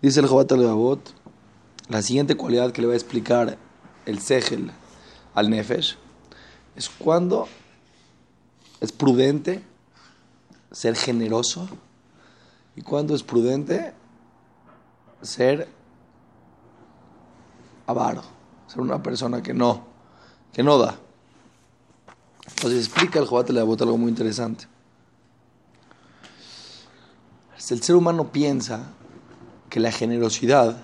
Dice el Jobat al la siguiente cualidad que le va a explicar el Segel al Nefesh es cuando es prudente ser generoso y cuando es prudente ser avaro, ser una persona que no, que no da. Entonces explica el Jobat al algo muy interesante. El ser humano piensa que la generosidad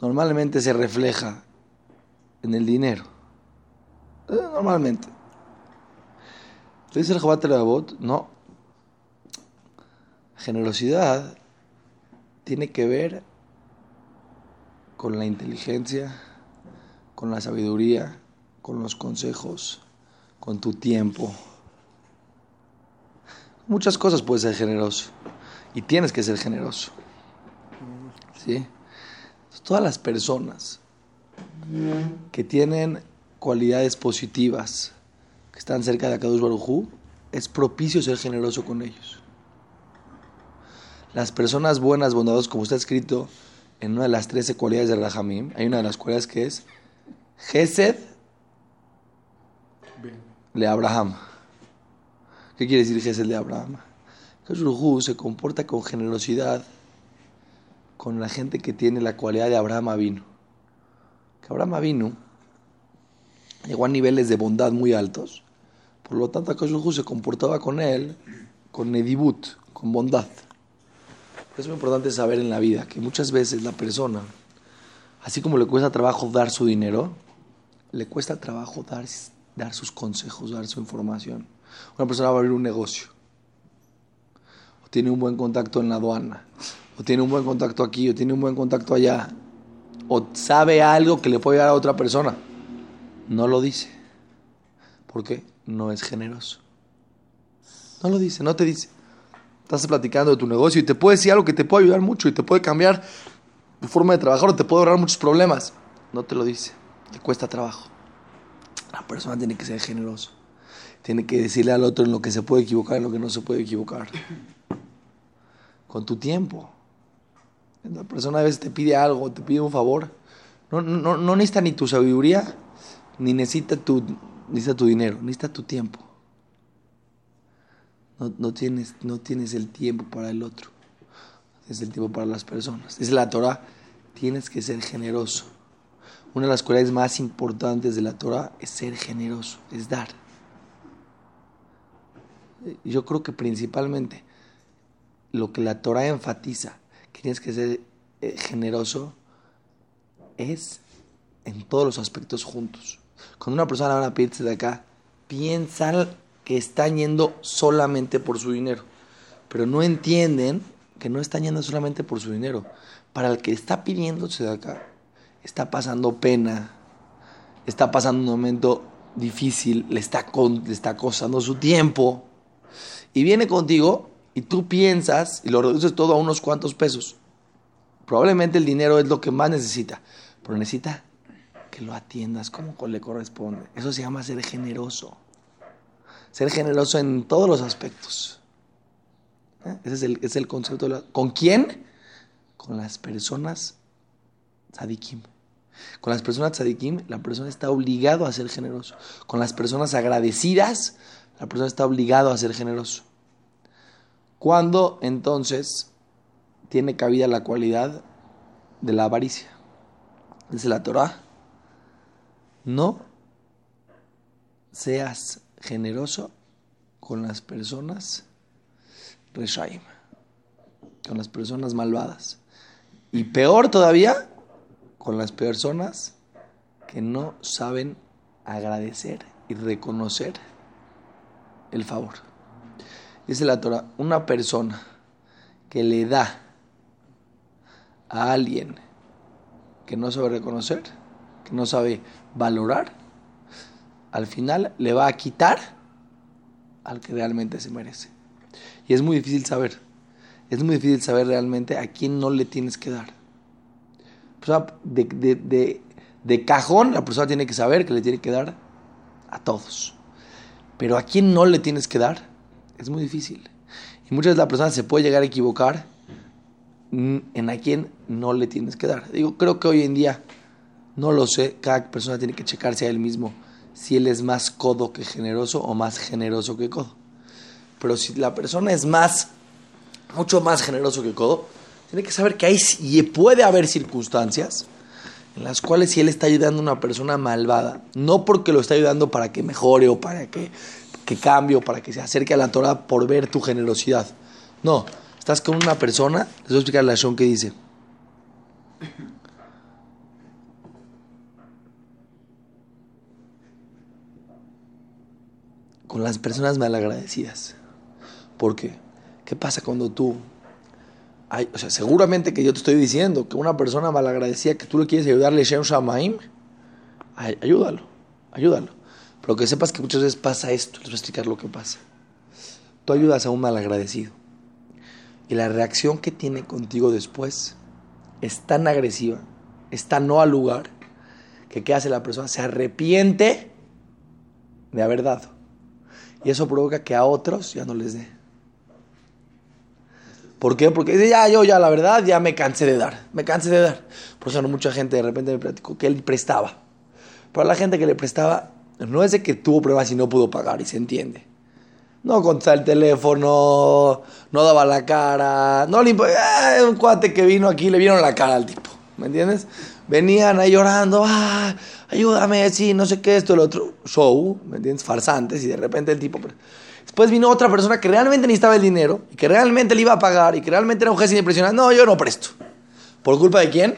normalmente se refleja en el dinero. Eh, normalmente. Dice el Jobat Abot, no. Generosidad tiene que ver con la inteligencia, con la sabiduría, con los consejos, con tu tiempo. Muchas cosas puedes ser generoso y tienes que ser generoso. ¿Sí? Todas las personas que tienen cualidades positivas, que están cerca de Akadosh Barujú, es propicio ser generoso con ellos. Las personas buenas, bondadosas, como está escrito en una de las 13 cualidades de Rahamim, hay una de las cualidades que es Gesed le Abraham. ¿Qué quiere decir Gesed le Abraham? Akadosh se comporta con generosidad con la gente que tiene la cualidad de Abraham Avinu. Que Abraham Avinu llegó a niveles de bondad muy altos. Por lo tanto, Akash se comportaba con él con nedibut, con bondad. Es muy importante saber en la vida que muchas veces la persona, así como le cuesta trabajo dar su dinero, le cuesta trabajo dar, dar sus consejos, dar su información. Una persona va a abrir un negocio, tiene un buen contacto en la aduana, o tiene un buen contacto aquí, o tiene un buen contacto allá, o sabe algo que le puede dar a otra persona. No lo dice. ¿Por qué? No es generoso. No lo dice, no te dice. Estás platicando de tu negocio y te puede decir algo que te puede ayudar mucho y te puede cambiar tu forma de trabajar o te puede ahorrar muchos problemas. No te lo dice. Le cuesta trabajo. La persona tiene que ser generoso. Tiene que decirle al otro en lo que se puede equivocar y en lo que no se puede equivocar. Con tu tiempo. La persona a veces te pide algo, te pide un favor. No, no, no necesita ni tu sabiduría, ni necesita tu, necesita tu dinero, necesita tu tiempo. No, no, tienes, no tienes el tiempo para el otro. Es el tiempo para las personas. Es la Torah. Tienes que ser generoso. Una de las cualidades más importantes de la Torah es ser generoso, es dar. Yo creo que principalmente lo que la Torah enfatiza que tienes que ser eh, generoso es en todos los aspectos juntos. Cuando una persona va a pedirse de acá, piensan que están yendo solamente por su dinero, pero no entienden que no están yendo solamente por su dinero. Para el que está pidiéndose de acá, está pasando pena, está pasando un momento difícil, le está, le está costando su tiempo, y viene contigo y tú piensas y lo reduces todo a unos cuantos pesos. Probablemente el dinero es lo que más necesita, pero necesita que lo atiendas como le corresponde. Eso se llama ser generoso. Ser generoso en todos los aspectos. ¿Eh? Ese es el, es el concepto. De ¿Con quién? Con las personas tzadikim. Con las personas tzadikim, la persona está obligado a ser generoso. Con las personas agradecidas, la persona está obligado a ser generoso. Cuando entonces tiene cabida la cualidad de la avaricia. Dice la Torah, no seas generoso con las personas reshaim, con las personas malvadas. Y peor todavía, con las personas que no saben agradecer y reconocer el favor. Dice la Torah, una persona que le da a alguien que no sabe reconocer, que no sabe valorar, al final le va a quitar al que realmente se merece. Y es muy difícil saber. Es muy difícil saber realmente a quién no le tienes que dar. de, de, cajón, la persona tiene que saber que le tiene que dar a todos. Pero a quién no le tienes que dar, es muy difícil. Y muchas veces la persona se puede llegar a equivocar en a quién no le tienes que dar. Digo, creo que hoy en día, no lo sé, cada persona tiene que checarse a él mismo si él es más codo que generoso o más generoso que codo. Pero si la persona es más, mucho más generoso que codo, tiene que saber que hay y puede haber circunstancias en las cuales si él está ayudando a una persona malvada, no porque lo está ayudando para que mejore o para que, que cambie o para que se acerque a la Torah por ver tu generosidad. No, estás con una persona, les voy a explicar la Shon que dice. Con las personas malagradecidas. ¿Por qué? ¿Qué pasa cuando tú o sea, seguramente que yo te estoy diciendo que una persona malagradecida que tú le quieres ayudarle Shem Shamaim, ayúdalo, ayúdalo. Pero que sepas que muchas veces pasa esto, les voy a explicar lo que pasa. Tú ayudas a un malagradecido y la reacción que tiene contigo después es tan agresiva, está no al lugar, que ¿qué hace la persona? Se arrepiente de haber dado. Y eso provoca que a otros ya no les dé. ¿Por qué? Porque dice, ya, yo ya, la verdad, ya me cansé de dar. Me cansé de dar. Por eso mucha gente de repente me platicó que él prestaba. Pero la gente que le prestaba, no es de que tuvo problemas y no pudo pagar, y se entiende. No contestaba el teléfono, no daba la cara, no le eh, un cuate que vino aquí le vieron la cara al tipo, ¿me entiendes? Venían ahí llorando, ah, ayúdame, sí, no sé qué, esto, el otro, show, ¿me entiendes? Farsantes, y de repente el tipo, Después vino otra persona que realmente necesitaba el dinero y que realmente le iba a pagar y que realmente era un jefe impresionante. No, yo no presto. ¿Por culpa de quién?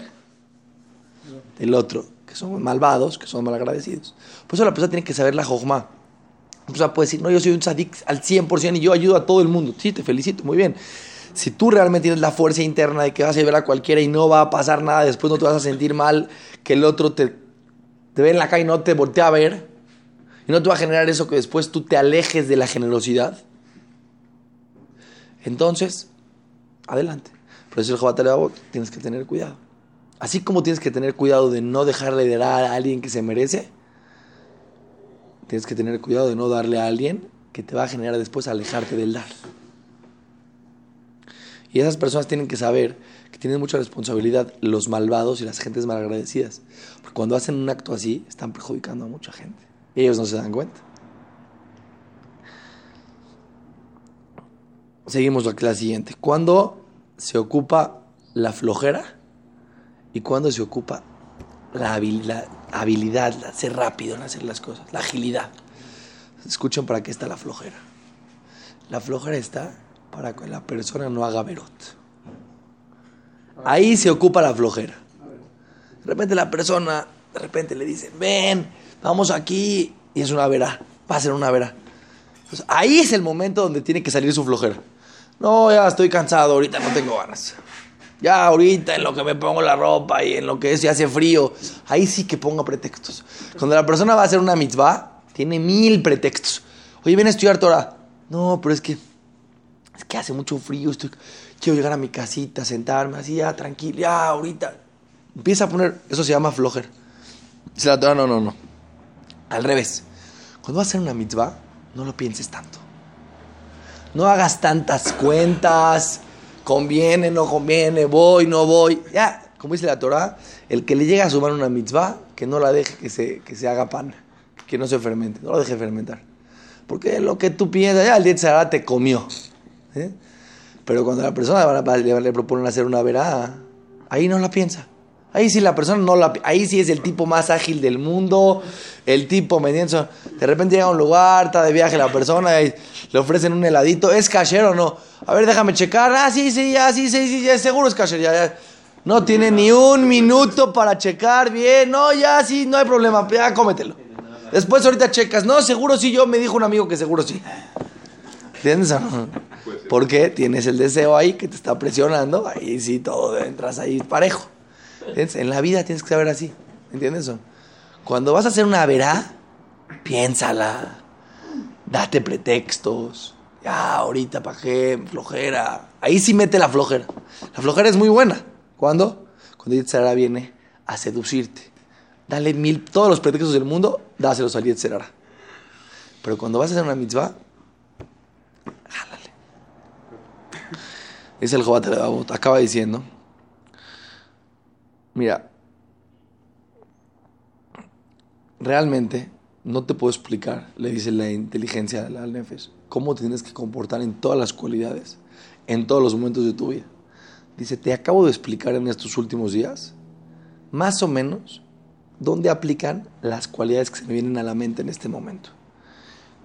Del otro, son malvados, que son malagradecidos. Por eso la persona tiene que saber la jojma. La persona puede decir, no, yo soy un sadik al 100% y yo ayudo a todo el mundo. Sí, te felicito, muy bien. Si tú realmente tienes la fuerza interna de que vas a ayudar a cualquiera y no va a pasar nada, después no te vas a sentir mal, que el otro te, ve en la calle y no te voltea a ver, y no te va a generar eso que después tú te alejes de la generosidad. Entonces, adelante. Por eso el Jobat tienes que tener cuidado. Así como tienes que tener cuidado de no dejarle de dar a alguien que se merece, tienes que tener cuidado de no darle a alguien que te va a generar después alejarte del dar. Y esas personas tienen que saber que tienen mucha responsabilidad los malvados y las gentes malagradecidas. Porque cuando hacen un acto así, están perjudicando a mucha gente. Ellos no se dan cuenta. Seguimos la clase siguiente. ¿Cuándo se ocupa la flojera? ¿Y cuándo se ocupa la habilidad, habilidad ser rápido en hacer las cosas? La agilidad. Escuchen para qué está la flojera. La flojera está para que la persona no haga verot. Ahí se ocupa la flojera. De repente la persona, de repente le dicen, ven, vamos aquí y es una vera, va a ser una vera. ahí es el momento donde tiene que salir su flojera. No, ya estoy cansado, ahorita no tengo ganas. Ya ahorita en lo que me pongo la ropa y en lo que es, ya hace frío, ahí sí que pongo pretextos. Cuando la persona va a hacer una mitzvah, tiene mil pretextos. Oye, ven a estudiar Torah. No, pero es que, es que hace mucho frío, estoy, quiero llegar a mi casita, sentarme así, ya tranquilo, ya ahorita. Empieza a poner, eso se llama flojera. Dice la Torah, no, no, no. Al revés. Cuando vas a hacer una mitzvah, no lo pienses tanto. No hagas tantas cuentas. Conviene, no conviene, voy, no voy. Ya, como dice la Torah, el que le llega a sumar una mitzvah, que no la deje que se, que se haga pan, que no se fermente, no lo deje fermentar. Porque lo que tú piensas, ya el día de te comió. ¿eh? Pero cuando la persona le, le proponen hacer una verá, ahí no la piensa. Ahí sí la persona no la... Ahí sí es el tipo más ágil del mundo, el tipo mediano. De repente llega a un lugar, está de viaje la persona y le ofrecen un heladito. ¿Es cashier o no? A ver, déjame checar. Ah, sí, sí, ya, sí, sí, sí, ya, seguro es cashier. Ya, No tiene ni un minuto para checar bien. No, ya, sí, no hay problema. Ya, cómetelo. Después ahorita checas. No, seguro sí, yo me dijo un amigo que seguro sí. ¿Entiendes? Porque tienes el deseo ahí que te está presionando. Ahí sí, todo entras ahí parejo. En la vida tienes que saber así. ¿Entiendes eso? Cuando vas a hacer una verá, piénsala. Date pretextos. Ya, ahorita, ¿para qué? Flojera. Ahí sí mete la flojera. La flojera es muy buena. ¿Cuándo? Cuando Yetzerara viene a seducirte. Dale mil, todos los pretextos del mundo, dáselos al Yetzerara. Pero cuando vas a hacer una mitzvah, jálale. Es el Jobat acaba diciendo Mira, realmente no te puedo explicar, le dice la inteligencia al Nefesh, cómo tienes que comportar en todas las cualidades, en todos los momentos de tu vida. Dice, te acabo de explicar en estos últimos días, más o menos, dónde aplican las cualidades que se me vienen a la mente en este momento.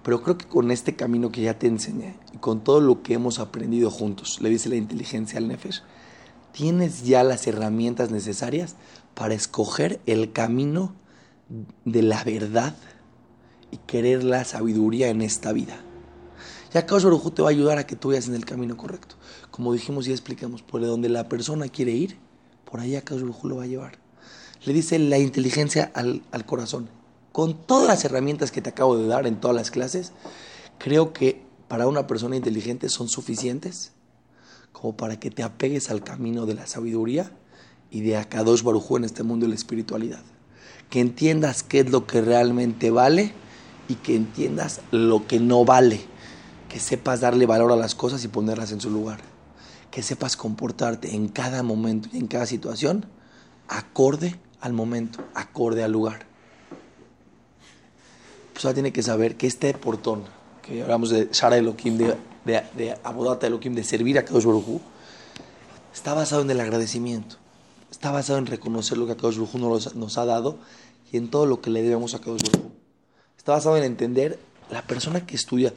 Pero creo que con este camino que ya te enseñé y con todo lo que hemos aprendido juntos, le dice la inteligencia al Nefesh, tienes ya las herramientas necesarias para escoger el camino de la verdad y querer la sabiduría en esta vida. Ya Baruj te va a ayudar a que tú vayas en el camino correcto. Como dijimos y explicamos, por donde la persona quiere ir, por allá Kadosh Baruj lo va a llevar. Le dice la inteligencia al corazón. Con todas las herramientas que te acabo de dar en todas las clases, creo que para una persona inteligente son suficientes como para que te apegues al camino de la sabiduría y de Akadosh Baruj en este mundo de la espiritualidad. Que entiendas qué es lo que realmente vale y que entiendas lo que no vale que sepas darle valor a las cosas y ponerlas en su lugar, que sepas comportarte en cada momento y en cada situación acorde al momento, acorde al lugar. Pues ahora tiene que saber que este portón, que hablamos de Shara Elohim, de, de, de Abodata Elohim, de servir a Kadosh Baruj está basado en el agradecimiento, está basado en reconocer lo que Kadosh Baruj nos, nos ha dado y en todo lo que le debemos a Kadosh Baruj Está basado en entender la persona que estudia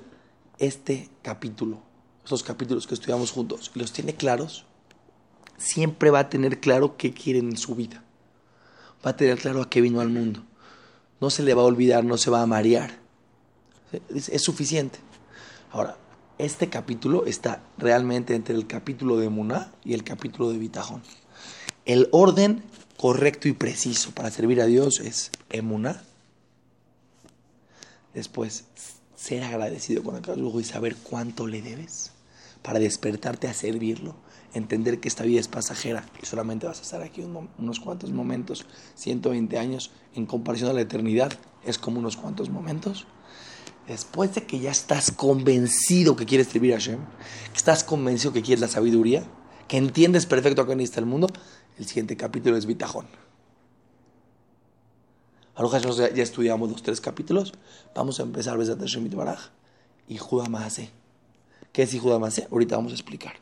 este capítulo, estos capítulos que estudiamos juntos, y los tiene claros, siempre va a tener claro qué quiere en su vida. Va a tener claro a qué vino al mundo. No se le va a olvidar, no se va a marear. Es, suficiente. Ahora, este capítulo está realmente entre el capítulo de Muná y el capítulo de Bitajón. El orden correcto y preciso para servir a Dios es Emuná. Después, ser agradecido con Akadosh y saber cuánto le debes para despertarte a servirlo, entender que esta vida es pasajera y solamente vas a estar aquí unos cuantos momentos, 120 años, en comparación a la eternidad, es como unos cuantos momentos. Después de que ya estás convencido que quieres servir a Hashem, que estás convencido que quieres la sabiduría, que entiendes perfecto a qué está el mundo, el siguiente capítulo es Bitajón. Ahora ya estudiamos los tres capítulos. Vamos a empezar Besat Hashem y Judá ¿Qué es Judá Ahorita vamos a explicar.